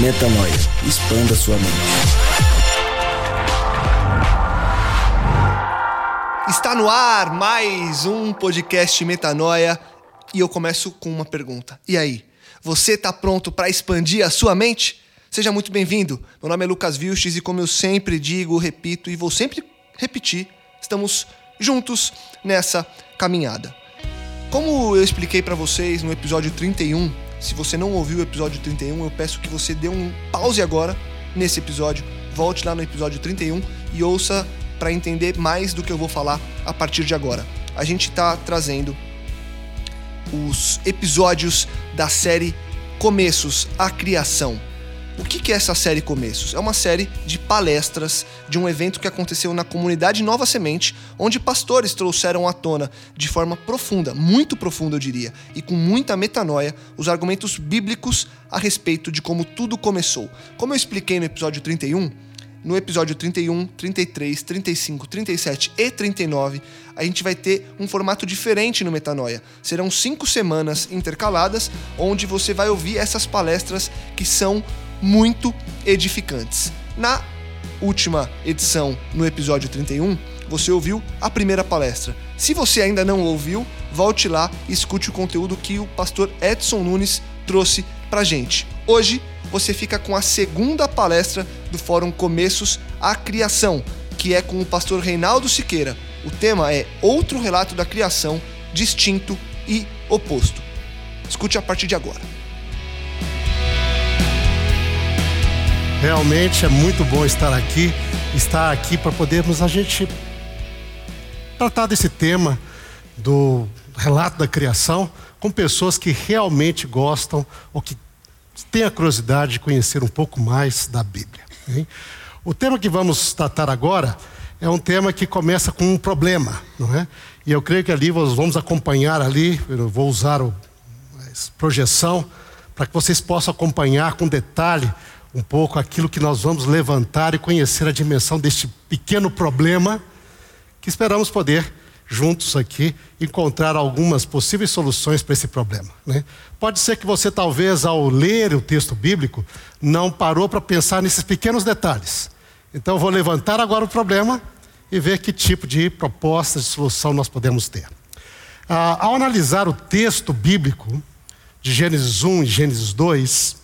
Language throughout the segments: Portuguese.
Metanoia. Expanda sua mente. Está no ar mais um podcast Metanoia e eu começo com uma pergunta. E aí, você está pronto para expandir a sua mente? Seja muito bem-vindo. Meu nome é Lucas Vilches e como eu sempre digo, repito e vou sempre repetir, estamos juntos nessa caminhada. Como eu expliquei para vocês no episódio 31, se você não ouviu o episódio 31, eu peço que você dê um pause agora nesse episódio, volte lá no episódio 31 e ouça para entender mais do que eu vou falar a partir de agora. A gente está trazendo os episódios da série Começos, a Criação. O que é essa série Começos? É uma série de palestras de um evento que aconteceu na comunidade Nova Semente, onde pastores trouxeram à tona, de forma profunda, muito profunda eu diria, e com muita metanoia, os argumentos bíblicos a respeito de como tudo começou. Como eu expliquei no episódio 31, no episódio 31, 33, 35, 37 e 39, a gente vai ter um formato diferente no Metanoia. Serão cinco semanas intercaladas, onde você vai ouvir essas palestras que são muito edificantes. Na última edição, no episódio 31, você ouviu a primeira palestra. Se você ainda não ouviu, volte lá e escute o conteúdo que o pastor Edson Nunes trouxe pra gente. Hoje você fica com a segunda palestra do Fórum Começos à Criação, que é com o pastor Reinaldo Siqueira. O tema é Outro Relato da Criação, Distinto e Oposto. Escute a partir de agora. Realmente é muito bom estar aqui, estar aqui para podermos a gente tratar desse tema do relato da criação com pessoas que realmente gostam ou que têm a curiosidade de conhecer um pouco mais da Bíblia. Hein? O tema que vamos tratar agora é um tema que começa com um problema, não é? E eu creio que ali nós vamos acompanhar ali, eu vou usar o, projeção para que vocês possam acompanhar com detalhe um pouco aquilo que nós vamos levantar e conhecer a dimensão deste pequeno problema que esperamos poder juntos aqui encontrar algumas possíveis soluções para esse problema. Né? Pode ser que você talvez ao ler o texto bíblico não parou para pensar nesses pequenos detalhes. Então vou levantar agora o problema e ver que tipo de proposta de solução nós podemos ter. Ah, ao analisar o texto bíblico de Gênesis 1 e Gênesis 2,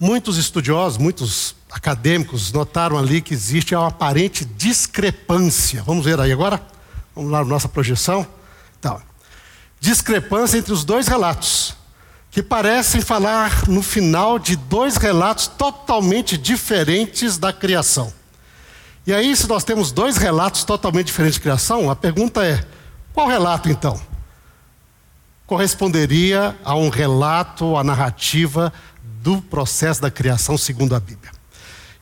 Muitos estudiosos, muitos acadêmicos notaram ali que existe uma aparente discrepância. Vamos ver aí agora? Vamos lá na nossa projeção. Então, discrepância entre os dois relatos, que parecem falar no final de dois relatos totalmente diferentes da criação. E aí, se nós temos dois relatos totalmente diferentes de criação, a pergunta é: qual relato então? Corresponderia a um relato, a narrativa do processo da criação segundo a Bíblia.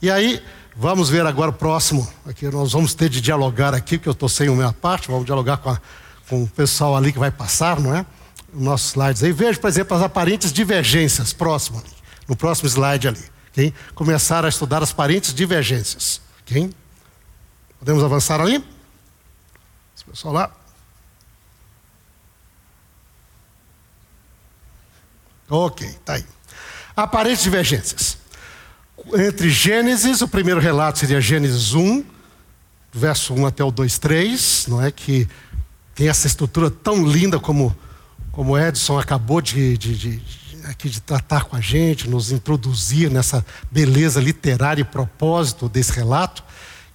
E aí, vamos ver agora o próximo, aqui nós vamos ter de dialogar aqui, porque eu estou sem a minha parte, vamos dialogar com, a, com o pessoal ali que vai passar, não é? Os nossos slides aí. Veja, por exemplo, as aparentes divergências, próximo, no próximo slide ali. Okay? Começar a estudar as aparentes divergências. Okay? Podemos avançar ali? Esse pessoal lá. Ok, tá aí. Aparentes divergências. Entre Gênesis, o primeiro relato seria Gênesis 1, verso 1 até o 2, 3, não é? Que tem essa estrutura tão linda como, como Edson acabou de, de, de aqui de tratar com a gente, nos introduzir nessa beleza literária e propósito desse relato.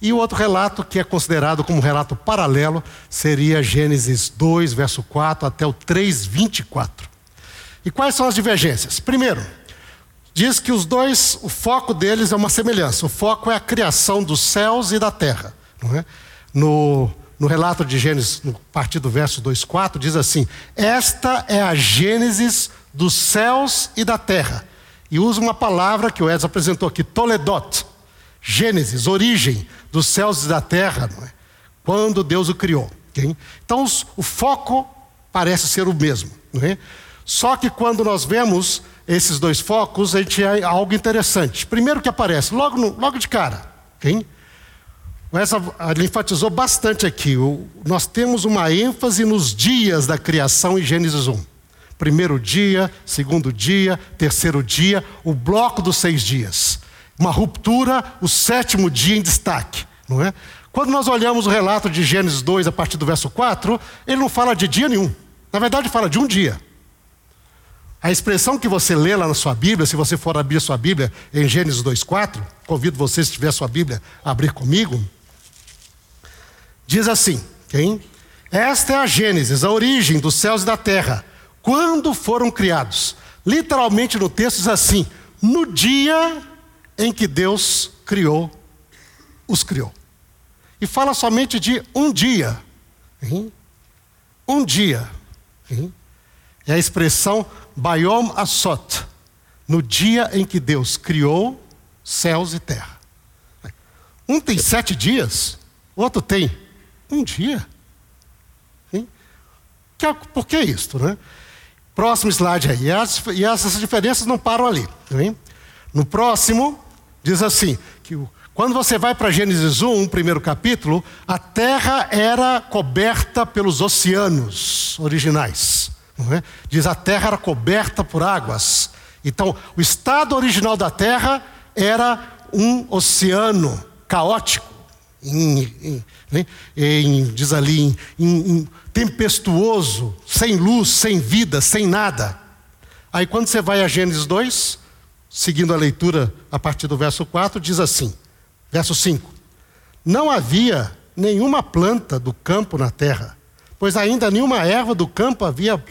E o outro relato, que é considerado como relato paralelo, seria Gênesis 2, verso 4 até o 3, 24. E quais são as divergências? Primeiro, diz que os dois, o foco deles é uma semelhança. O foco é a criação dos céus e da terra. Não é? No no relato de Gênesis, no partir do verso 2,4, diz assim: Esta é a Gênesis dos céus e da terra. E usa uma palavra que o Edson apresentou aqui, Toledot. Gênesis, origem dos céus e da terra, é? quando Deus o criou. Okay? Então, o foco parece ser o mesmo. É? Só que quando nós vemos esses dois focos, a gente é algo interessante. Primeiro que aparece, logo, no, logo de cara. Okay? Essa, ele enfatizou bastante aqui. O, nós temos uma ênfase nos dias da criação em Gênesis 1. Primeiro dia, segundo dia, terceiro dia, o bloco dos seis dias. Uma ruptura, o sétimo dia em destaque, não é? Quando nós olhamos o relato de Gênesis 2, a partir do verso 4, ele não fala de dia nenhum. Na verdade, fala de um dia. A expressão que você lê lá na sua Bíblia, se você for abrir sua Bíblia em Gênesis 2,4, convido você, se tiver sua Bíblia, a abrir comigo. Diz assim: quem? Esta é a Gênesis, a origem dos céus e da terra, quando foram criados. Literalmente no texto diz assim: no dia em que Deus criou, os criou. E fala somente de um dia. Hein? Um dia. Hein? É a expressão Bayom Asot, no dia em que Deus criou céus e terra. Um tem sete dias, outro tem um dia. É, por que isso? Né? Próximo slide aí. E, as, essas diferenças não param ali. No próximo, diz assim: que quando você vai para Gênesis 1, primeiro capítulo, a terra era coberta pelos oceanos originais. É? Diz a terra era coberta por águas. Então, o estado original da terra era um oceano caótico em, em, né? em diz ali, em, tempestuoso, sem luz, sem vida, sem nada. Aí quando você vai a Gênesis 2, seguindo a leitura a partir do verso 4, diz assim, verso 5: Não havia nenhuma planta do campo na terra, pois ainda nenhuma erva do campo havia,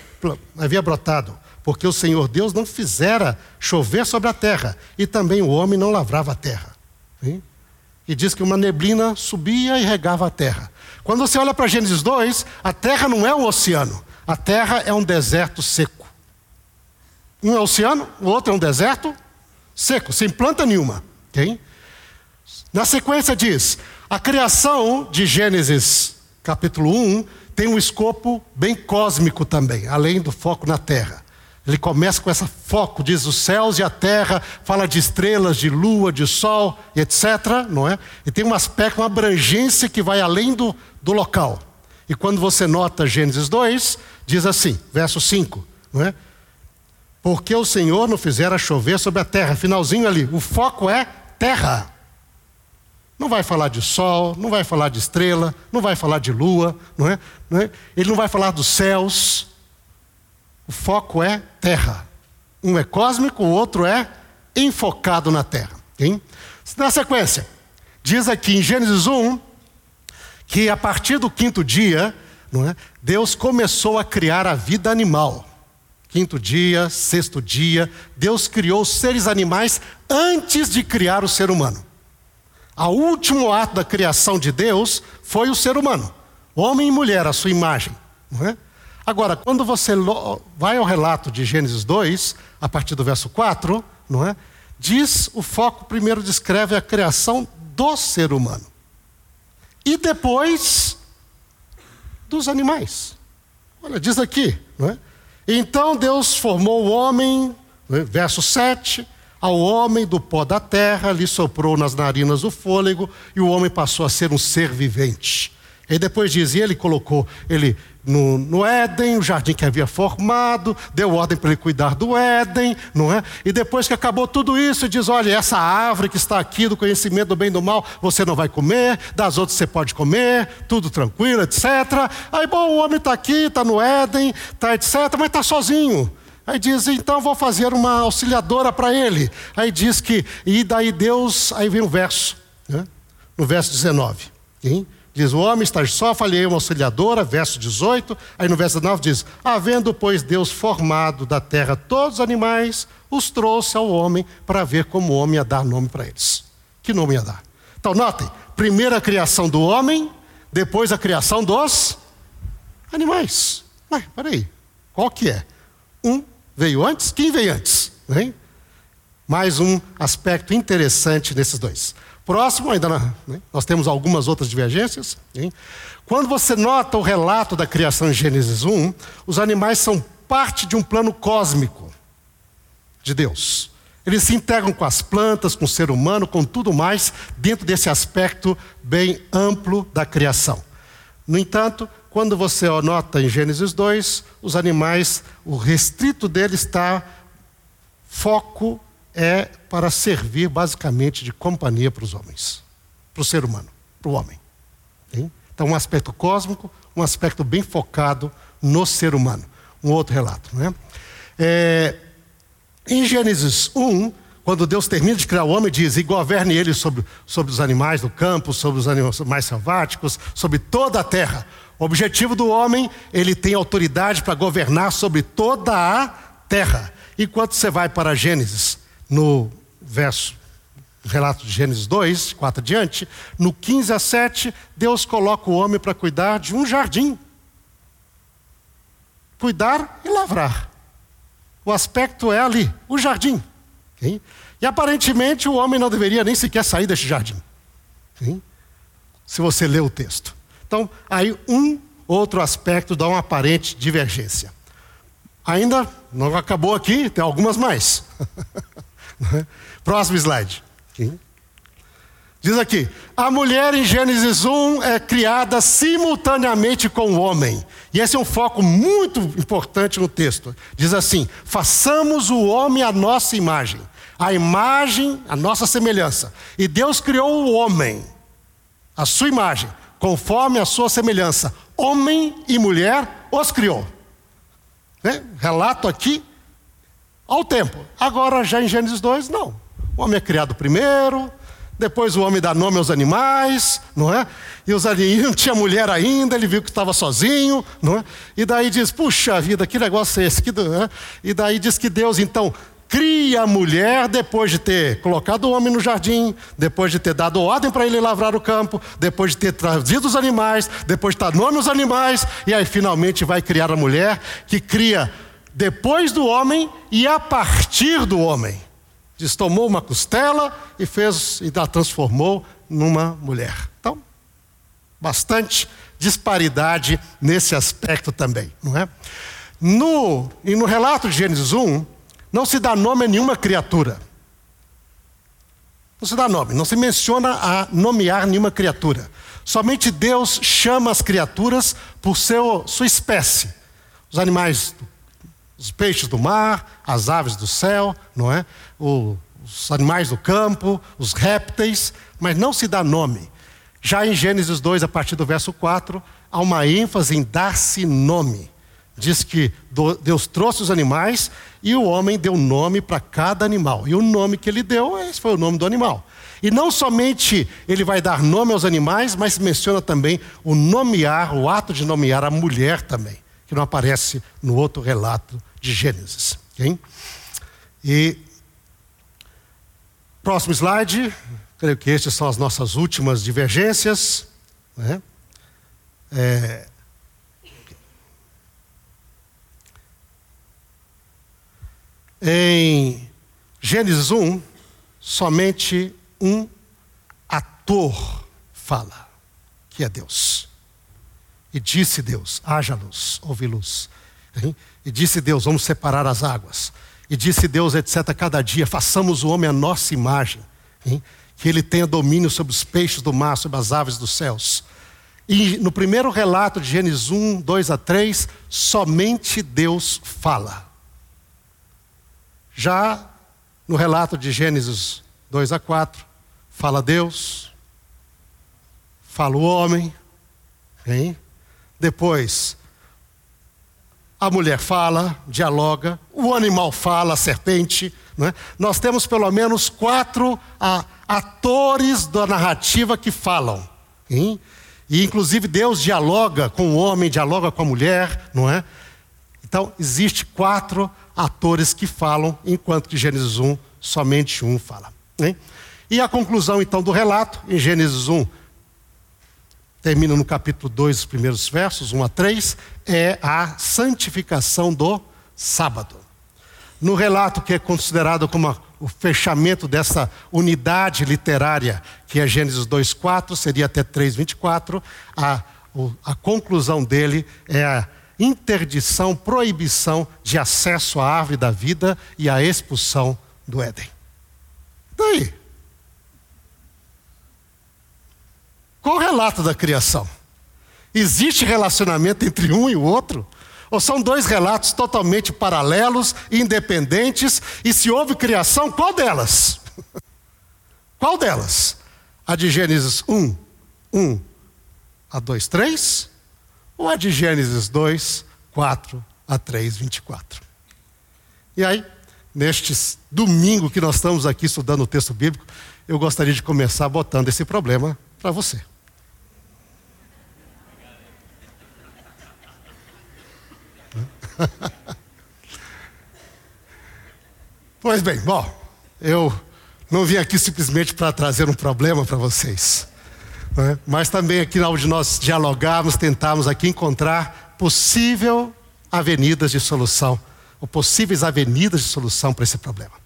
havia brotado, porque o Senhor Deus não fizera chover sobre a terra, e também o homem não lavrava a terra. E diz que uma neblina subia e regava a terra. Quando você olha para Gênesis 2, a terra não é um oceano, a terra é um deserto seco. Um é oceano, o outro é um deserto seco, sem planta nenhuma. Na sequência diz: a criação de Gênesis capítulo 1 tem um escopo bem cósmico também, além do foco na terra. Ele começa com esse foco, diz os céus e a terra, fala de estrelas, de lua, de sol, etc. Não é? E tem um aspecto, uma abrangência que vai além do, do local. E quando você nota Gênesis 2, diz assim, verso 5, não é? Porque o Senhor não fizera chover sobre a terra. Finalzinho ali, o foco é terra. Não vai falar de sol, não vai falar de estrela, não vai falar de lua, não é? Não é? Ele não vai falar dos céus, o foco é terra. Um é cósmico, o outro é enfocado na terra. Hein? Na sequência, diz aqui em Gênesis 1 que a partir do quinto dia, não é, Deus começou a criar a vida animal. Quinto dia, sexto dia, Deus criou os seres animais antes de criar o ser humano. O último ato da criação de Deus foi o ser humano, homem e mulher, a sua imagem. É? Agora, quando você vai ao relato de Gênesis 2, a partir do verso 4, não é? Diz, o foco primeiro descreve a criação do ser humano. E depois dos animais. Olha, diz aqui, não é? Então Deus formou o homem, é? verso 7, ao homem do pó da terra, lhe soprou nas narinas o fôlego, e o homem passou a ser um ser vivente. E depois diz, e ele colocou, ele no, no Éden, o jardim que havia formado, deu ordem para ele cuidar do Éden, não é? E depois que acabou tudo isso, diz: olha, essa árvore que está aqui do conhecimento do bem e do mal, você não vai comer, das outras você pode comer, tudo tranquilo, etc. Aí, bom, o homem está aqui, está no Éden, está etc., mas está sozinho. Aí diz, então vou fazer uma auxiliadora para ele. Aí diz que, e daí Deus, aí vem o verso, né? no verso 19. Hein? Diz: O homem está só, falhei uma auxiliadora, verso 18. Aí no verso 19 diz: Havendo, pois, Deus formado da terra todos os animais, os trouxe ao homem para ver como o homem ia dar nome para eles. Que nome ia dar? Então, notem: primeiro a criação do homem, depois a criação dos animais. Mas, peraí, qual que é? Um veio antes? Quem veio antes? Mais um aspecto interessante nesses dois. Próximo, ainda né, nós temos algumas outras divergências. Quando você nota o relato da criação em Gênesis 1, os animais são parte de um plano cósmico de Deus. Eles se integram com as plantas, com o ser humano, com tudo mais, dentro desse aspecto bem amplo da criação. No entanto, quando você nota em Gênesis 2, os animais, o restrito deles está foco é para servir basicamente de companhia para os homens, para o ser humano, para o homem. Então, um aspecto cósmico, um aspecto bem focado no ser humano. Um outro relato. Né? É, em Gênesis 1, quando Deus termina de criar o homem, diz: E governe ele sobre, sobre os animais do campo, sobre os animais mais selváticos, sobre toda a terra. Objetivo do homem, ele tem autoridade para governar sobre toda a terra. Enquanto você vai para Gênesis, no verso, relato de Gênesis 2, 4 adiante, no 15 a 7, Deus coloca o homem para cuidar de um jardim. Cuidar e lavrar. O aspecto é ali, o jardim. E aparentemente o homem não deveria nem sequer sair deste jardim. Se você ler o texto. Então, aí um outro aspecto dá uma aparente divergência. Ainda não acabou aqui, tem algumas mais. Próximo slide. Diz aqui: a mulher em Gênesis 1 é criada simultaneamente com o homem. E esse é um foco muito importante no texto. Diz assim: façamos o homem à nossa imagem, a imagem, a nossa semelhança. E Deus criou o homem, a sua imagem, conforme a sua semelhança. Homem e mulher os criou. Né? Relato aqui ao tempo. Agora, já em Gênesis 2, não. O homem é criado primeiro, depois o homem dá nome aos animais, não é? E os animais não tinha mulher ainda, ele viu que estava sozinho, não é? E daí diz: puxa vida, que negócio é esse? Que, é? E daí diz que Deus então cria a mulher depois de ter colocado o homem no jardim, depois de ter dado ordem para ele lavrar o campo, depois de ter trazido os animais, depois de dar nome aos animais, e aí finalmente vai criar a mulher que cria depois do homem e a partir do homem. Diz, tomou uma costela e fez e a transformou numa mulher. Então, bastante disparidade nesse aspecto também, não é? No, e no relato de Gênesis 1, não se dá nome a nenhuma criatura. Não se dá nome, não se menciona a nomear nenhuma criatura. Somente Deus chama as criaturas por seu, sua espécie. Os animais os peixes do mar, as aves do céu, não é? O, os animais do campo, os répteis, mas não se dá nome. Já em Gênesis 2, a partir do verso 4, há uma ênfase em dar-se nome. Diz que Deus trouxe os animais e o homem deu nome para cada animal. E o nome que ele deu, esse foi o nome do animal. E não somente ele vai dar nome aos animais, mas menciona também o nomear, o ato de nomear a mulher também, que não aparece no outro relato de Gênesis. Okay? E próximo slide, creio que estas são as nossas últimas divergências. Né? É, em Gênesis 1, somente um ator fala, que é Deus. E disse Deus: haja luz, ouve luz. E disse Deus: Vamos separar as águas. E disse Deus, etc., cada dia, façamos o homem a nossa imagem, que ele tenha domínio sobre os peixes do mar, sobre as aves dos céus. E no primeiro relato de Gênesis 1, 2 a 3, somente Deus fala. Já no relato de Gênesis 2 a 4, fala Deus, fala o homem, hein? depois a mulher fala, dialoga, o animal fala, a serpente. Né? Nós temos pelo menos quatro a, atores da narrativa que falam. Hein? E inclusive Deus dialoga com o homem, dialoga com a mulher, não é? Então, existe quatro atores que falam, enquanto que Gênesis 1, somente um fala. Hein? E a conclusão, então, do relato, em Gênesis 1, termina no capítulo 2, os primeiros versos, 1 a 3, é a santificação do sábado. No relato que é considerado como o fechamento dessa unidade literária, que é Gênesis 2,4, seria até 3,24, a, a conclusão dele é a interdição, proibição de acesso à árvore da vida e a expulsão do Éden. Daí? Qual o relato da criação? Existe relacionamento entre um e o outro? Ou são dois relatos totalmente paralelos, independentes, e se houve criação, qual delas? qual delas? A de Gênesis 1, 1 a 2, 3? Ou a de Gênesis 2, 4 a 3, 24? E aí, neste domingo que nós estamos aqui estudando o texto bíblico, eu gostaria de começar botando esse problema para você. pois bem, bom, eu não vim aqui simplesmente para trazer um problema para vocês, né? mas também aqui onde nós dialogarmos, tentarmos aqui encontrar possível avenidas de solução, ou possíveis avenidas de solução para esse problema.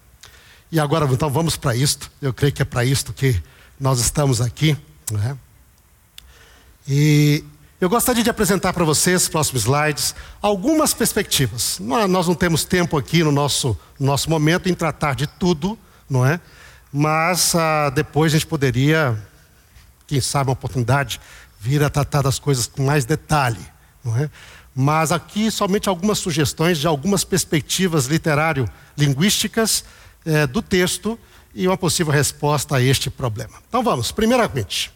E agora, então, vamos para isto. Eu creio que é para isto que nós estamos aqui. Né? E eu gostaria de apresentar para vocês, próximos slides, algumas perspectivas. Nós não temos tempo aqui no nosso, no nosso momento em tratar de tudo, não é? Mas ah, depois a gente poderia, quem sabe, uma oportunidade, vir a tratar das coisas com mais detalhe, não é? Mas aqui somente algumas sugestões de algumas perspectivas literário-linguísticas eh, do texto e uma possível resposta a este problema. Então vamos, primeiramente.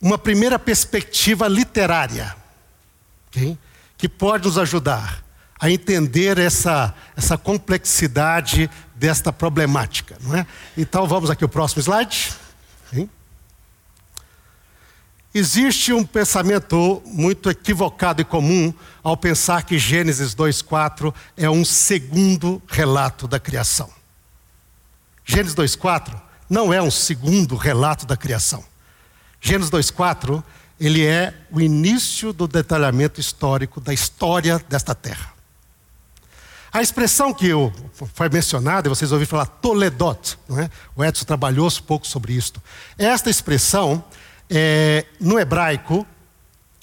Uma primeira perspectiva literária, okay? que pode nos ajudar a entender essa, essa complexidade desta problemática. Não é? Então vamos aqui ao próximo slide. Okay? Existe um pensamento muito equivocado e comum ao pensar que Gênesis 2,4 é um segundo relato da criação. Gênesis 2,4 não é um segundo relato da criação. Gênesis 2:4, ele é o início do detalhamento histórico da história desta terra. A expressão que eu, foi mencionada, vocês ouviram falar Toledot, não é? o Edson trabalhou um pouco sobre isto. Esta expressão, é, no hebraico,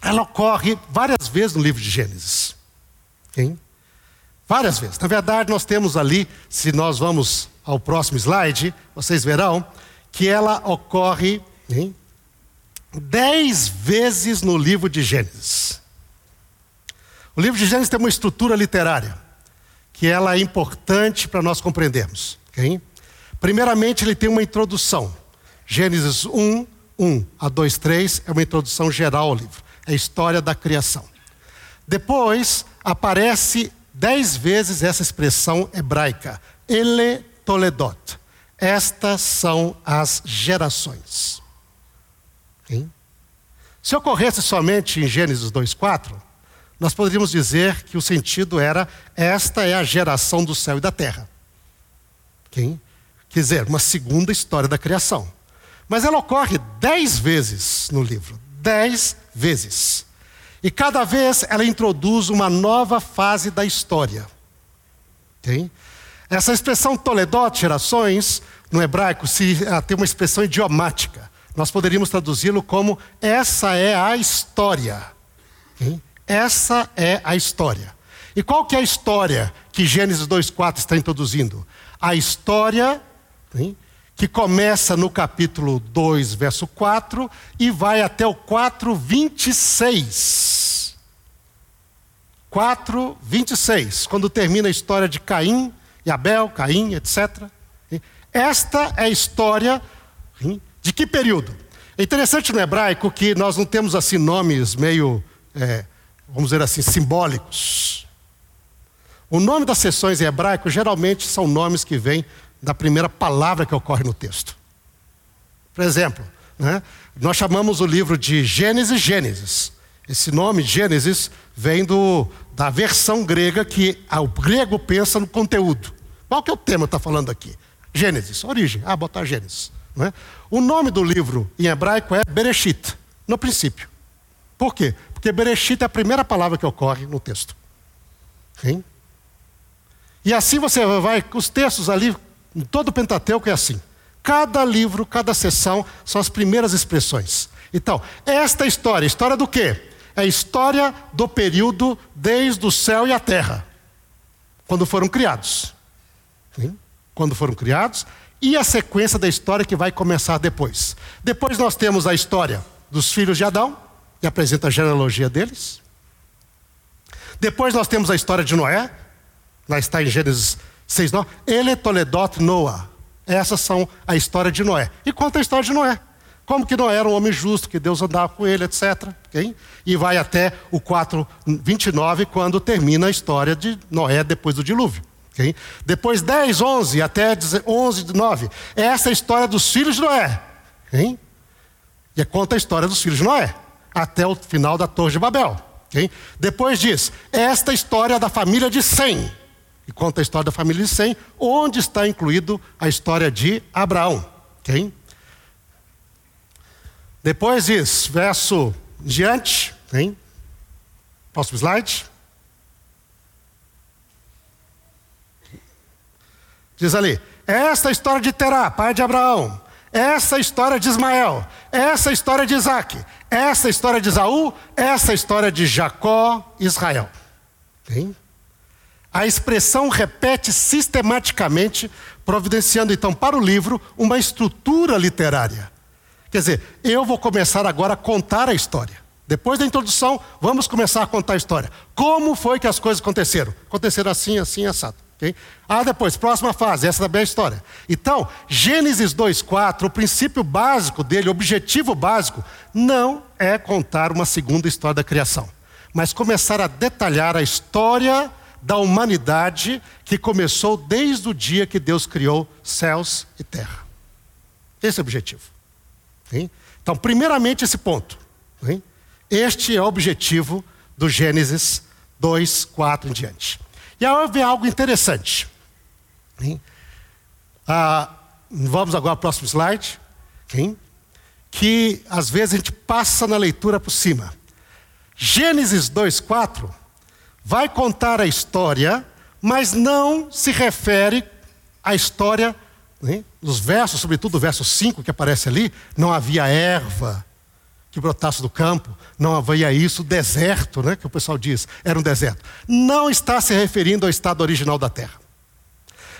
ela ocorre várias vezes no livro de Gênesis. Várias vezes. Na verdade, nós temos ali, se nós vamos ao próximo slide, vocês verão que ela ocorre hein, dez vezes no livro de Gênesis. O livro de Gênesis tem uma estrutura literária que ela é importante para nós compreendermos. Okay? Primeiramente, ele tem uma introdução. Gênesis 1, 1 a 2, 3 é uma introdução geral ao livro. É a história da criação. Depois, aparece dez vezes essa expressão hebraica, ele toledot. Estas são as gerações. Hein? Se ocorresse somente em Gênesis 2,4, nós poderíamos dizer que o sentido era: esta é a geração do céu e da terra. Quem? Quer dizer, uma segunda história da criação. Mas ela ocorre dez vezes no livro dez vezes. E cada vez ela introduz uma nova fase da história. Okay? Essa expressão Toledot, gerações, no hebraico, se, tem uma expressão idiomática. Nós poderíamos traduzi-lo como: essa é a história. Okay? Essa é a história. E qual que é a história que Gênesis 2,4 está introduzindo? A história okay, que começa no capítulo 2, verso 4, e vai até o 4, 26. 4, 26, quando termina a história de Caim e Abel, Caim, etc. Esta é a história de que período? É interessante no hebraico que nós não temos assim nomes meio é, vamos dizer assim, simbólicos. O nome das sessões em hebraico geralmente são nomes que vêm da primeira palavra que ocorre no texto. Por exemplo, né, nós chamamos o livro de Gênesis Gênesis. Esse nome, Gênesis, vem do, da versão grega que o grego pensa no conteúdo. Qual que é o tema que está falando aqui? Gênesis, origem. Ah, botar Gênesis. Né? O nome do livro em hebraico é Bereshit, no princípio. Por quê? Porque Bereshit é a primeira palavra que ocorre no texto. Sim? E assim você vai, os textos ali, em todo o Pentateuco é assim. Cada livro, cada sessão são as primeiras expressões. Então, esta história, história do quê? É a história do período desde o céu e a terra, quando foram criados. Sim? Quando foram criados, e a sequência da história que vai começar depois. Depois nós temos a história dos filhos de Adão, que apresenta a genealogia deles. Depois nós temos a história de Noé, lá está em Gênesis 6, 9. Ele Toledot Noah. Essas são a história de Noé. E conta a história de Noé. Como que Noé era um homem justo, que Deus andava com ele, etc. Okay? E vai até o 4, 29, quando termina a história de Noé depois do dilúvio. Okay? Depois 10, 11 até 11, 9. É essa a história dos filhos de Noé. Okay? E conta a história dos filhos de Noé. Até o final da Torre de Babel. Okay? Depois diz, esta história da família de Sem. E conta a história da família de Sem, onde está incluído a história de Abraão. Okay? Depois diz, verso diante, hein? Próximo slide. Diz ali: essa história de Terá, pai de Abraão, essa história de Ismael, essa história de Isaac, essa história de Isaú, essa história de Jacó, Israel. Hein? A expressão repete sistematicamente, providenciando então para o livro uma estrutura literária. Quer dizer, eu vou começar agora a contar a história. Depois da introdução, vamos começar a contar a história. Como foi que as coisas aconteceram? Aconteceram assim, assim, assado. Okay? Ah, depois, próxima fase, essa também é a história. Então, Gênesis 2,4, o princípio básico dele, o objetivo básico, não é contar uma segunda história da criação, mas começar a detalhar a história da humanidade que começou desde o dia que Deus criou céus e terra. Esse é o objetivo. Então, primeiramente, esse ponto. Este é o objetivo do Gênesis 2, 4 em diante. E aí vem algo interessante. Ah, vamos agora ao próximo slide. Que às vezes a gente passa na leitura por cima. Gênesis 2, 4 vai contar a história, mas não se refere à história né? Nos versos, sobretudo o verso 5 que aparece ali, não havia erva que brotasse do campo, não havia isso, deserto, né, que o pessoal diz, era um deserto. Não está se referindo ao estado original da terra.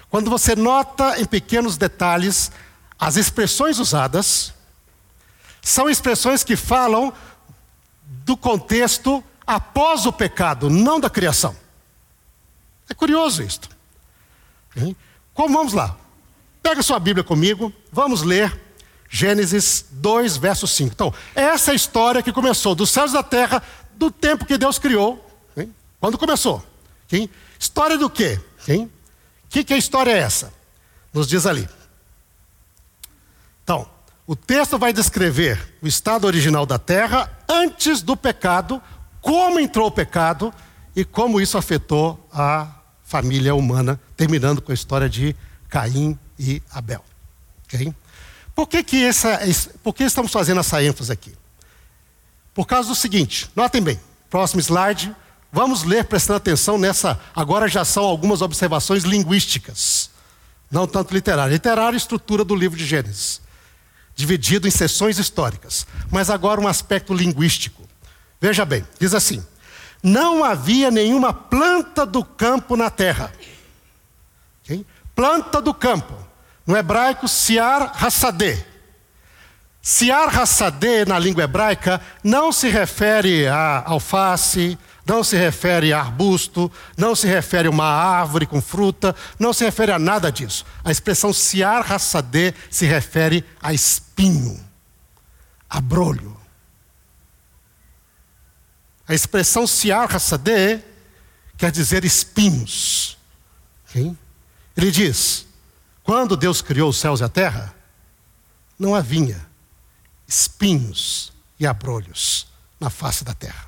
Quando você nota em pequenos detalhes as expressões usadas, são expressões que falam do contexto após o pecado, não da criação. É curioso isto. Como vamos lá? Pega sua Bíblia comigo, vamos ler Gênesis 2, verso 5. Então, essa é a história que começou dos céus e da terra, do tempo que Deus criou. Hein? Quando começou? Hein? História do quê? O que, que a história é essa? Nos diz ali. Então, o texto vai descrever o estado original da terra antes do pecado, como entrou o pecado e como isso afetou a família humana, terminando com a história de Caim e Abel. Okay? Por que, que essa, por que estamos fazendo essa ênfase aqui? Por causa do seguinte, notem bem, próximo slide, vamos ler prestando atenção nessa, agora já são algumas observações linguísticas, não tanto literárias. Literária estrutura do livro de Gênesis, dividido em sessões históricas, mas agora um aspecto linguístico. Veja bem, diz assim: não havia nenhuma planta do campo na terra. Okay? Planta do campo. No hebraico, siar hassadeh. Siar hassadeh, na língua hebraica, não se refere a alface, não se refere a arbusto, não se refere a uma árvore com fruta, não se refere a nada disso. A expressão siar hassadeh se refere a espinho, a brolho. A expressão siar hassadeh quer dizer espinhos. Ele diz: quando Deus criou os céus e a terra, não havia espinhos e abrolhos na face da terra.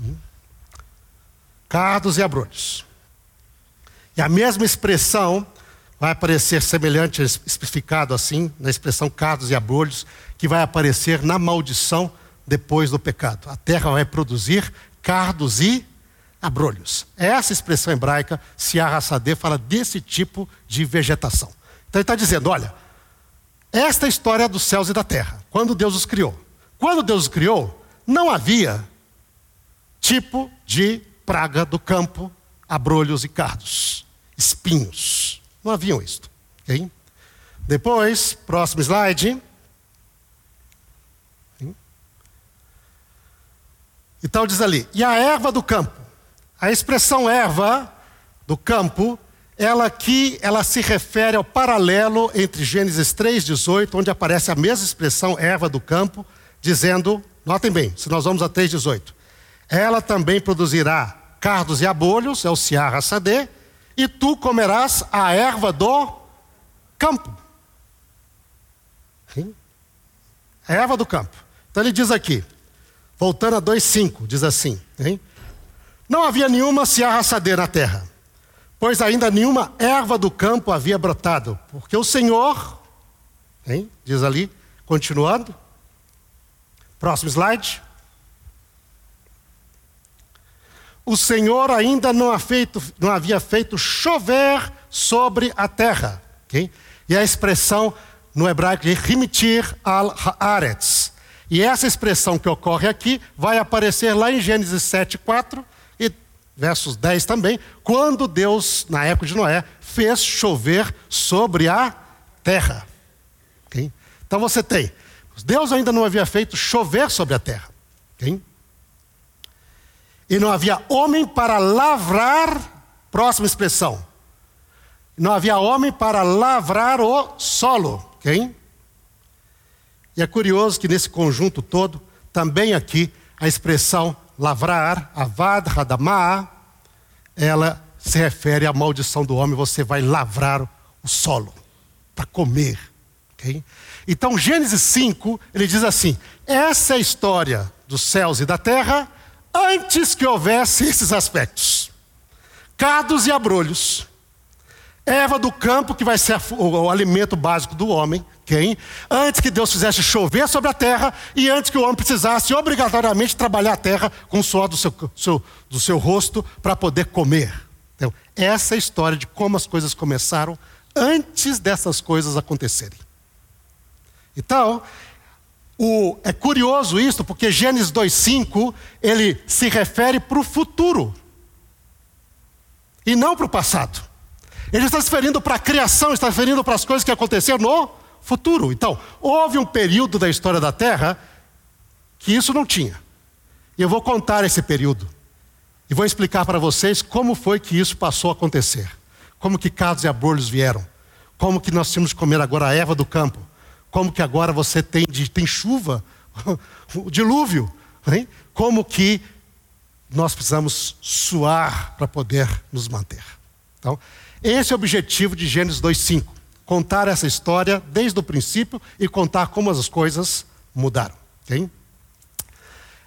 Hum? Cardos e abrolhos. E a mesma expressão vai aparecer semelhante, especificado assim, na expressão cardos e abrolhos, que vai aparecer na maldição depois do pecado. A terra vai produzir cardos e abrolhos. Essa expressão hebraica, se arraçadê, fala desse tipo de vegetação. Então ele está dizendo: olha, esta é história dos céus e da terra, quando Deus os criou. Quando Deus os criou, não havia tipo de praga do campo, abrolhos e cardos, espinhos. Não haviam isto. Okay? Depois, próximo slide. Então diz ali: e a erva do campo. A expressão erva do campo, ela aqui, ela se refere ao paralelo entre Gênesis 3:18, onde aparece a mesma expressão erva do campo, dizendo, notem bem, se nós vamos a 3:18. Ela também produzirá cardos e abolhos, é o Siar Sadê, e tu comerás a erva do campo. A erva do campo. Então ele diz aqui: Voltando a 2,5, diz assim: hein? Não havia nenhuma ciarraçadeira na terra, pois ainda nenhuma erva do campo havia brotado, porque o Senhor, hein? diz ali, continuando. Próximo slide. O Senhor ainda não, feito, não havia feito chover sobre a terra. Okay? E a expressão no hebraico de rimitir al-haaretz e essa expressão que ocorre aqui vai aparecer lá em Gênesis 7, 4 e versos 10 também, quando Deus, na época de Noé, fez chover sobre a terra. Okay? Então você tem, Deus ainda não havia feito chover sobre a terra. Okay? E não havia homem para lavrar, próxima expressão. Não havia homem para lavrar o solo. Okay? E é curioso que nesse conjunto todo, também aqui, a expressão lavrar, avad, hadamá, ela se refere à maldição do homem, você vai lavrar o solo para comer. Okay? Então, Gênesis 5, ele diz assim: essa é a história dos céus e da terra antes que houvesse esses aspectos. Cados e abrolhos. Erva do campo, que vai ser o alimento básico do homem, quem? Antes que Deus fizesse chover sobre a terra e antes que o homem precisasse obrigatoriamente trabalhar a terra com o suor do seu, seu do seu rosto para poder comer. Então, essa é a história de como as coisas começaram antes dessas coisas acontecerem. Então, o, é curioso isso, porque Gênesis 2,5 ele se refere para o futuro e não para o passado. Ele está se referindo para a criação, está se referindo para as coisas que aconteceram no futuro. Então, houve um período da história da Terra que isso não tinha. E eu vou contar esse período. E vou explicar para vocês como foi que isso passou a acontecer. Como que cados e abortos vieram. Como que nós tínhamos que comer agora a erva do campo. Como que agora você tem, tem chuva, o dilúvio. Hein? Como que nós precisamos suar para poder nos manter. Então, esse é o objetivo de Gênesis 2,5. Contar essa história desde o princípio e contar como as coisas mudaram. Okay?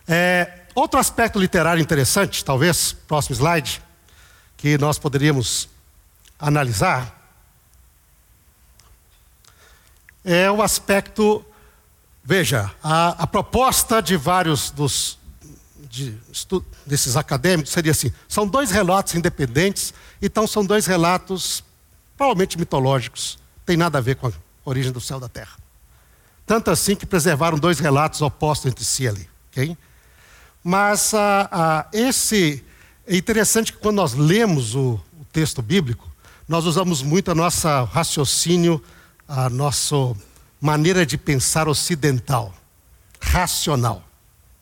É, outro aspecto literário interessante, talvez, próximo slide, que nós poderíamos analisar, é o aspecto. Veja, a, a proposta de vários dos de, desses acadêmicos seria assim: são dois relatos independentes, então são dois relatos provavelmente mitológicos, tem nada a ver com a origem do céu da terra. Tanto assim que preservaram dois relatos opostos entre si ali. Okay? Mas ah, ah, esse é interessante que quando nós lemos o, o texto bíblico, nós usamos muito a nossa raciocínio, a nossa maneira de pensar ocidental, racional.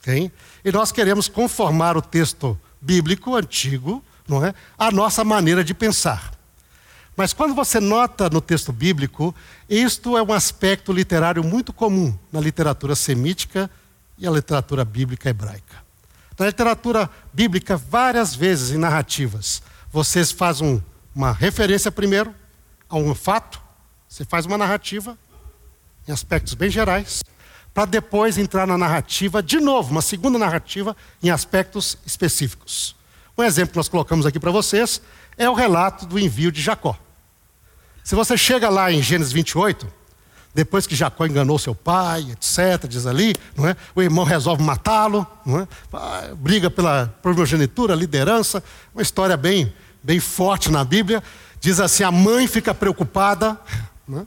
Okay? E nós queremos conformar o texto bíblico antigo, não é, à nossa maneira de pensar. Mas quando você nota no texto bíblico, isto é um aspecto literário muito comum na literatura semítica e a literatura bíblica hebraica. Na literatura bíblica, várias vezes em narrativas, vocês fazem um, uma referência primeiro a um fato, você faz uma narrativa em aspectos bem gerais, para depois entrar na narrativa, de novo, uma segunda narrativa em aspectos específicos. Um exemplo que nós colocamos aqui para vocês é o relato do envio de Jacó. Se você chega lá em Gênesis 28, depois que Jacó enganou seu pai, etc., diz ali, não é? o irmão resolve matá-lo, é? briga pela primogenitura, liderança, uma história bem, bem forte na Bíblia. Diz assim: a mãe fica preocupada, não é?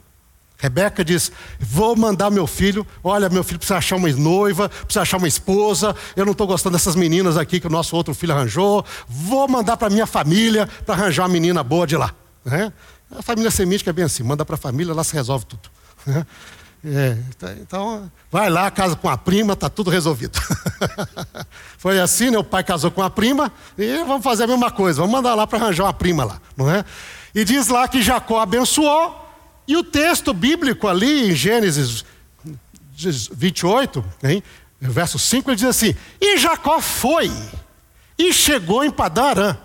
Rebeca diz: Vou mandar meu filho. Olha, meu filho precisa achar uma noiva, precisa achar uma esposa. Eu não estou gostando dessas meninas aqui que o nosso outro filho arranjou. Vou mandar para minha família para arranjar uma menina boa de lá. Né? A família semítica é bem assim: manda para a família, lá se resolve tudo. É, então, vai lá, casa com a prima, está tudo resolvido. Foi assim, né? O pai casou com a prima e vamos fazer a mesma coisa, vamos mandar lá para arranjar uma prima lá, não é? E diz lá que Jacó abençoou e o texto bíblico ali em Gênesis 28, hein, verso 5, ele diz assim: E Jacó foi e chegou em Padarã.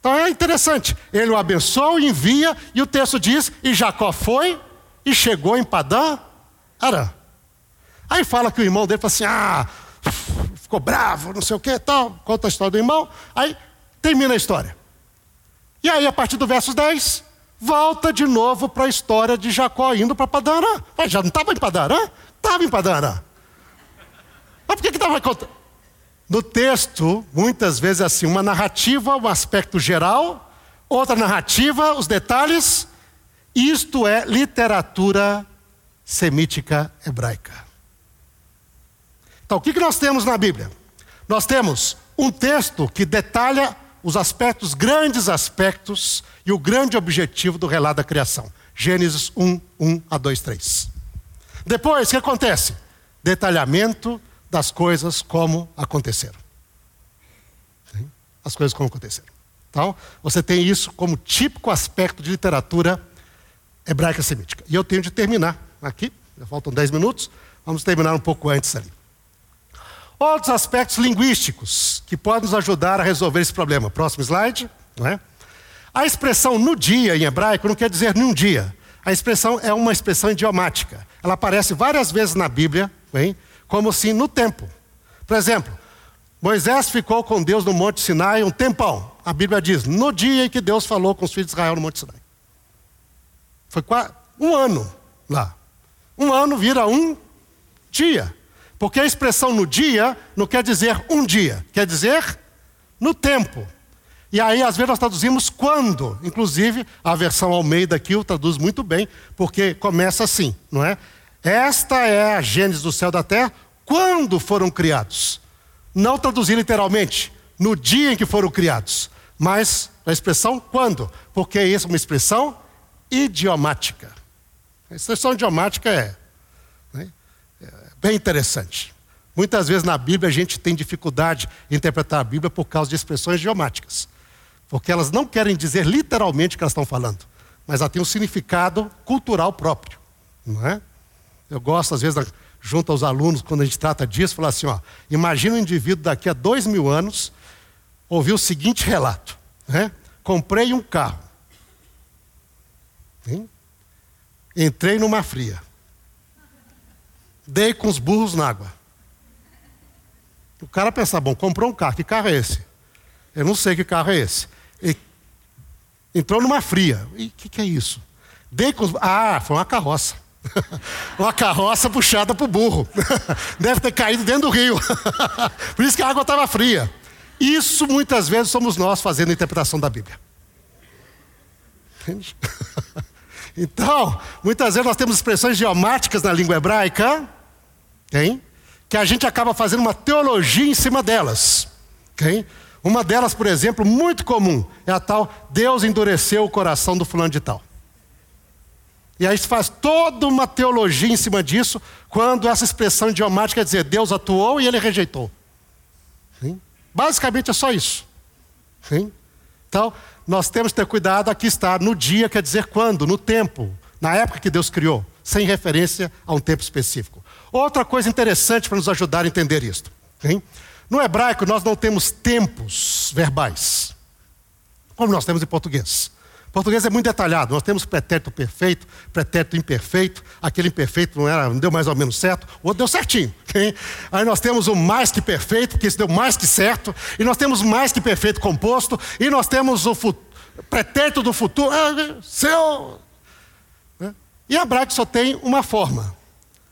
Então é interessante. Ele o abençoa, envia, e o texto diz: E Jacó foi e chegou em Padã Arã. Aí fala que o irmão dele fala assim: Ah, ficou bravo, não sei o que, tal. Conta a história do irmão. Aí termina a história. E aí, a partir do verso 10, volta de novo para a história de Jacó indo para Padarã. Mas já não estava em Padarã? Estava em Padarã. Mas por que estava contando? No texto, muitas vezes é assim, uma narrativa, um aspecto geral, outra narrativa, os detalhes. Isto é literatura semítica hebraica. Então, o que nós temos na Bíblia? Nós temos um texto que detalha os aspectos, grandes aspectos e o grande objetivo do relato da criação. Gênesis 1, 1 a 2, 3. Depois, o que acontece? Detalhamento das coisas como aconteceram. As coisas como aconteceram. Então, você tem isso como típico aspecto de literatura hebraica semítica. E eu tenho de terminar aqui, já faltam 10 minutos, vamos terminar um pouco antes ali. Outros aspectos linguísticos que podem nos ajudar a resolver esse problema. Próximo slide. Não é? A expressão no dia em hebraico não quer dizer num dia. A expressão é uma expressão idiomática. Ela aparece várias vezes na Bíblia, bem, como assim no tempo. Por exemplo, Moisés ficou com Deus no Monte Sinai um tempão. A Bíblia diz, no dia em que Deus falou com os filhos de Israel no Monte Sinai. Foi um ano lá. Um ano vira um dia. Porque a expressão no dia não quer dizer um dia, quer dizer no tempo. E aí, às vezes, nós traduzimos quando. Inclusive, a versão Almeida aqui o traduz muito bem, porque começa assim, não é? Esta é a gênese do céu e da terra, quando foram criados. Não traduzir literalmente, no dia em que foram criados, mas a expressão quando, porque isso é uma expressão idiomática. A expressão idiomática é bem interessante. Muitas vezes na Bíblia a gente tem dificuldade em interpretar a Bíblia por causa de expressões idiomáticas. Porque elas não querem dizer literalmente o que elas estão falando, mas elas têm um significado cultural próprio. Não é? Eu gosto, às vezes, junto aos alunos, quando a gente trata disso, falar assim: ó, imagina um indivíduo daqui a dois mil anos ouvir o seguinte relato: né? comprei um carro, hein? entrei numa fria, dei com os burros na água. O cara pensa, bom, comprou um carro, que carro é esse? Eu não sei que carro é esse. E entrou numa fria. E o que, que, é isso? Dei com os... Ah, foi uma carroça. uma carroça puxada o burro. Deve ter caído dentro do rio. Por isso que a água estava fria. Isso muitas vezes somos nós fazendo a interpretação da Bíblia. Entende? Então, muitas vezes nós temos expressões geomáticas na língua hebraica Okay? Que a gente acaba fazendo uma teologia em cima delas. Okay? Uma delas, por exemplo, muito comum, é a tal Deus endureceu o coração do fulano de tal. E aí se faz toda uma teologia em cima disso, quando essa expressão idiomática quer dizer Deus atuou e ele rejeitou. Sim? Basicamente é só isso. Sim? Então, nós temos que ter cuidado, aqui está, no dia quer dizer quando, no tempo, na época que Deus criou, sem referência a um tempo específico. Outra coisa interessante para nos ajudar a entender isto. Hein? No hebraico, nós não temos tempos verbais, como nós temos em português. O português é muito detalhado. Nós temos pretérito perfeito, pretérito imperfeito. Aquele imperfeito não, era, não deu mais ou menos certo, o outro deu certinho. Okay? Aí nós temos o mais que perfeito, porque isso deu mais que certo. E nós temos mais que perfeito composto. E nós temos o pretérito do futuro. Ah, seu. Né? E hebraico só tem uma forma: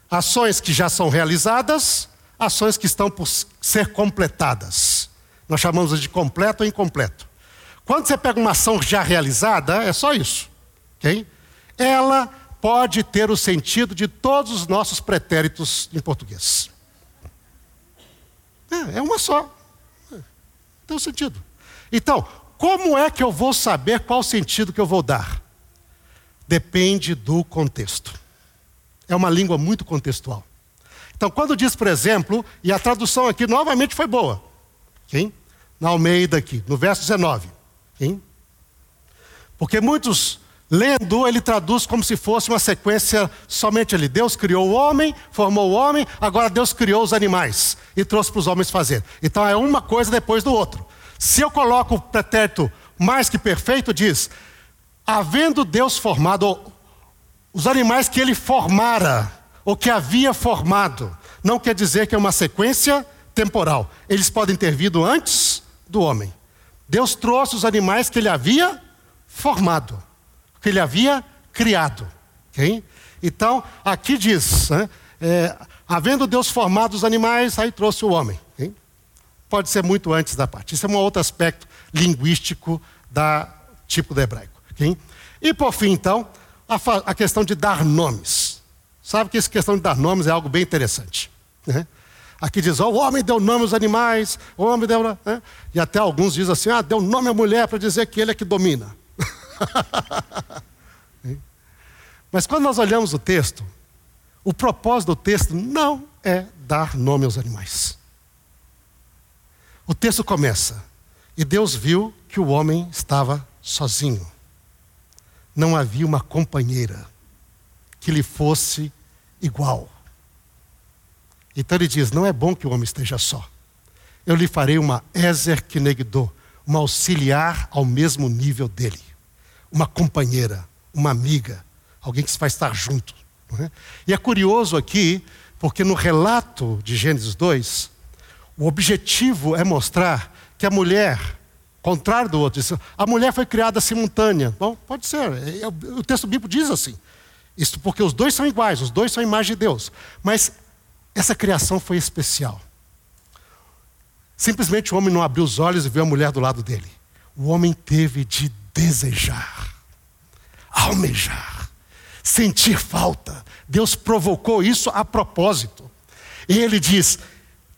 ações que já são realizadas, ações que estão por ser completadas. Nós chamamos de completo ou incompleto. Quando você pega uma ação já realizada, é só isso. Okay? Ela pode ter o sentido de todos os nossos pretéritos em português. É, é uma só. Tem um sentido. Então, como é que eu vou saber qual sentido que eu vou dar? Depende do contexto. É uma língua muito contextual. Então, quando diz, por exemplo, e a tradução aqui novamente foi boa, okay? na Almeida aqui, no verso 19. Hein? Porque muitos, lendo, ele traduz como se fosse uma sequência somente ali. Deus criou o homem, formou o homem, agora Deus criou os animais e trouxe para os homens fazer. Então é uma coisa depois do outro. Se eu coloco o pretérito mais que perfeito, diz: havendo Deus formado os animais que ele formara, ou que havia formado, não quer dizer que é uma sequência temporal. Eles podem ter vindo antes do homem. Deus trouxe os animais que ele havia formado, que ele havia criado. Okay? Então, aqui diz: né, é, havendo Deus formado os animais, aí trouxe o homem. Okay? Pode ser muito antes da parte. Isso é um outro aspecto linguístico da tipo do hebraico. Okay? E por fim, então, a, a, questão de dar nomes. Sabe que essa questão de dar nomes é algo bem interessante. Né? Aqui diz, o homem deu nome aos animais, o homem deu. Né? E até alguns dizem assim, ah, deu nome à mulher para dizer que ele é que domina. Mas quando nós olhamos o texto, o propósito do texto não é dar nome aos animais. O texto começa, e Deus viu que o homem estava sozinho. Não havia uma companheira que lhe fosse igual. Então ele diz: Não é bom que o homem esteja só. Eu lhe farei uma Ezer Kenegdo, uma auxiliar ao mesmo nível dele, uma companheira, uma amiga, alguém que vai estar junto. É? E é curioso aqui, porque no relato de Gênesis 2, o objetivo é mostrar que a mulher, contrário do outro, a mulher foi criada simultânea. Bom, pode ser, é, é, o texto bíblico diz assim. Isso porque os dois são iguais, os dois são a imagem de Deus. Mas essa criação foi especial. Simplesmente o homem não abriu os olhos e viu a mulher do lado dele. O homem teve de desejar, almejar, sentir falta. Deus provocou isso a propósito. E ele diz: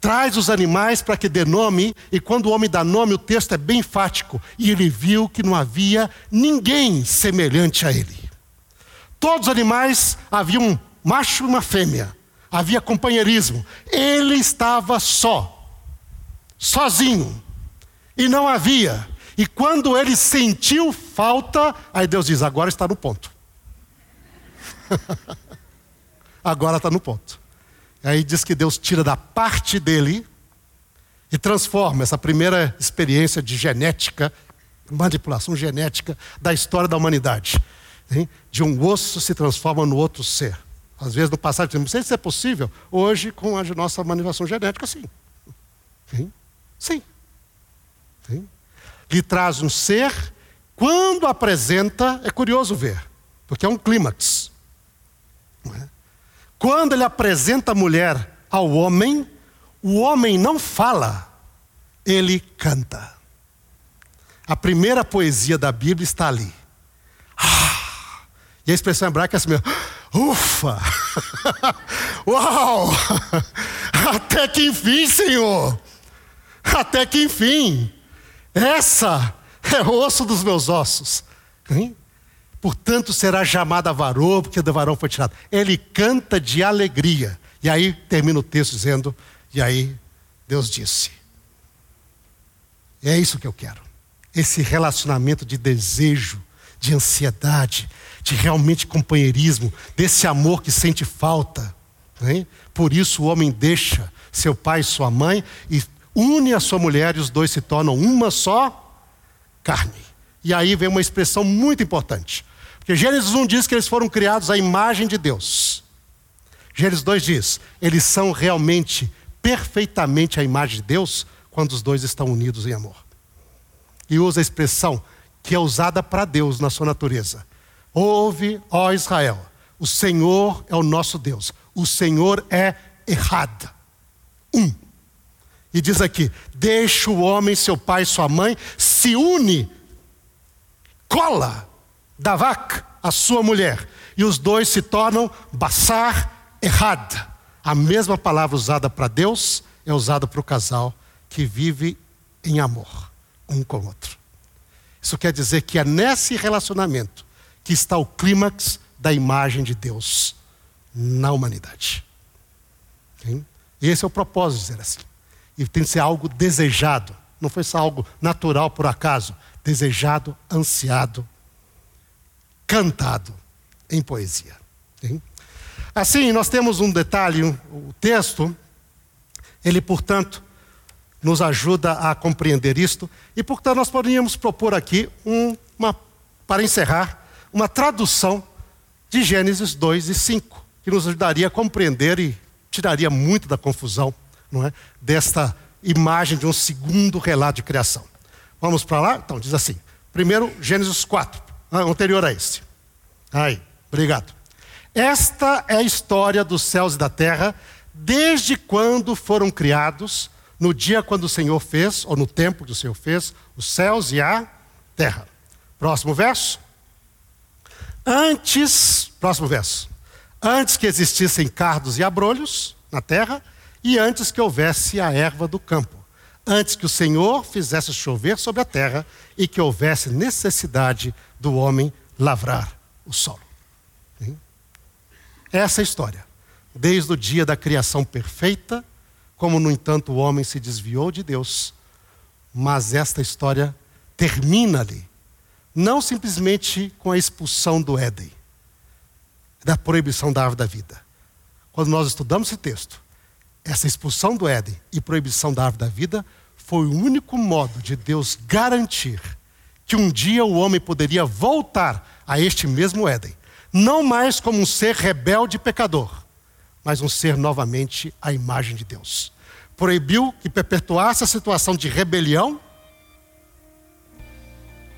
traz os animais para que dê nome, e quando o homem dá nome, o texto é bem enfático. E ele viu que não havia ninguém semelhante a ele. Todos os animais haviam um macho e uma fêmea havia companheirismo. Ele estava só, sozinho, e não havia. E quando ele sentiu falta, aí Deus diz: agora está no ponto. agora está no ponto. Aí diz que Deus tira da parte dele e transforma essa primeira experiência de genética, manipulação genética da história da humanidade. De um osso se transforma no outro ser. Às vezes no passado, não sei se é possível. Hoje, com a nossa manipulação genética, sim. Sim. Sim. sim. Lhe traz um ser, quando apresenta, é curioso ver, porque é um clímax. É? Quando ele apresenta a mulher ao homem, o homem não fala, ele canta. A primeira poesia da Bíblia está ali. Ah, e a expressão hebraica é assim mesmo. Ufa! Uau! Até que enfim, Senhor! Até que enfim! Essa é osso dos meus ossos. Hein? Portanto, será chamada varô, porque do varão foi tirado. Ele canta de alegria. E aí termina o texto dizendo: E aí Deus disse. É isso que eu quero. Esse relacionamento de desejo, de ansiedade, de realmente companheirismo, desse amor que sente falta. Hein? Por isso o homem deixa seu pai e sua mãe e une a sua mulher e os dois se tornam uma só carne. E aí vem uma expressão muito importante. Porque Gênesis 1 diz que eles foram criados à imagem de Deus. Gênesis 2 diz: eles são realmente, perfeitamente a imagem de Deus quando os dois estão unidos em amor. E usa a expressão que é usada para Deus na sua natureza. Ouve, ó Israel, o Senhor é o nosso Deus. O Senhor é errado. Um. E diz aqui: deixa o homem, seu pai e sua mãe, se une, cola da vaca, a sua mulher, e os dois se tornam Bassar errada. A mesma palavra usada para Deus é usada para o casal que vive em amor um com o outro. Isso quer dizer que é nesse relacionamento que está o clímax da imagem de Deus na humanidade. Esse é o propósito, dizer assim. E tem que ser algo desejado, não foi só algo natural por acaso, desejado, ansiado, cantado em poesia. Assim, nós temos um detalhe, o texto, ele, portanto, nos ajuda a compreender isto, e, portanto, nós poderíamos propor aqui, um, uma, para encerrar, uma tradução de Gênesis 2 e 5, que nos ajudaria a compreender e tiraria muito da confusão não é, desta imagem de um segundo relato de criação. Vamos para lá? Então, diz assim. Primeiro, Gênesis 4, ah, anterior a esse. Aí, obrigado. Esta é a história dos céus e da terra, desde quando foram criados, no dia quando o Senhor fez, ou no tempo que o Senhor fez, os céus e a terra. Próximo verso. Antes, próximo verso. Antes que existissem cardos e abrolhos na terra, e antes que houvesse a erva do campo. Antes que o Senhor fizesse chover sobre a terra e que houvesse necessidade do homem lavrar o solo. Essa é a história. Desde o dia da criação perfeita, como no entanto o homem se desviou de Deus, mas esta história termina ali, não simplesmente com a expulsão do Éden, da proibição da árvore da vida. Quando nós estudamos esse texto, essa expulsão do Éden e proibição da árvore da vida foi o único modo de Deus garantir que um dia o homem poderia voltar a este mesmo Éden não mais como um ser rebelde e pecador, mas um ser novamente à imagem de Deus. Proibiu que perpetuasse a situação de rebelião,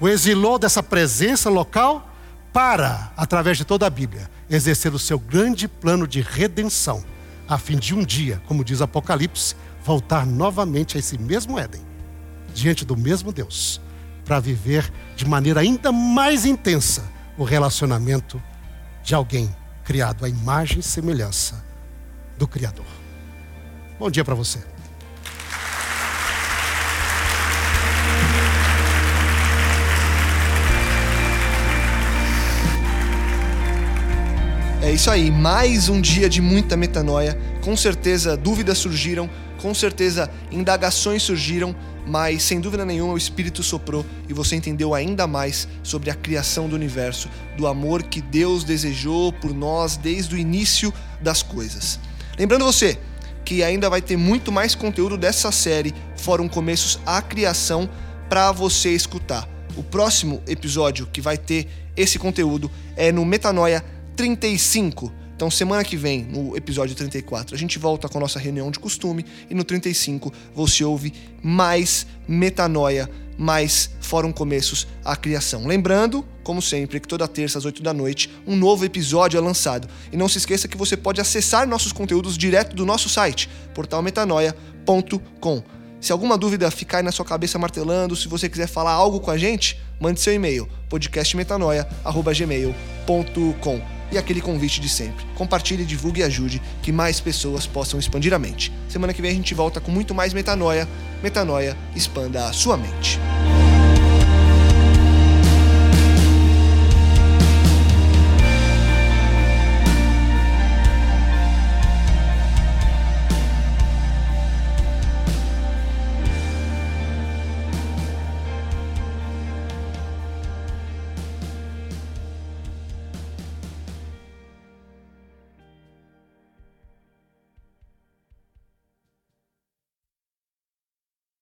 o exilou dessa presença local para, através de toda a Bíblia, exercer o seu grande plano de redenção, a fim de um dia, como diz Apocalipse, voltar novamente a esse mesmo Éden, diante do mesmo Deus, para viver de maneira ainda mais intensa o relacionamento de alguém criado à imagem e semelhança do Criador. Bom dia para você. É isso aí, mais um dia de muita metanoia. Com certeza dúvidas surgiram, com certeza indagações surgiram, mas sem dúvida nenhuma o Espírito soprou e você entendeu ainda mais sobre a criação do universo, do amor que Deus desejou por nós desde o início das coisas. Lembrando você que ainda vai ter muito mais conteúdo dessa série Fórum Começos à Criação para você escutar. O próximo episódio que vai ter esse conteúdo é no Metanoia 35 então, semana que vem, no episódio 34, a gente volta com a nossa reunião de costume e no 35 você ouve mais metanoia, mais Fórum Começos à Criação. Lembrando, como sempre, que toda terça às 8 da noite um novo episódio é lançado. E não se esqueça que você pode acessar nossos conteúdos direto do nosso site, portalmetanoia.com. Se alguma dúvida ficar aí na sua cabeça martelando, se você quiser falar algo com a gente, mande seu e-mail, podcastmetanoia.gmail.com e aquele convite de sempre. Compartilhe, divulgue e ajude que mais pessoas possam expandir a mente. Semana que vem a gente volta com muito mais metanoia. Metanoia, expanda a sua mente.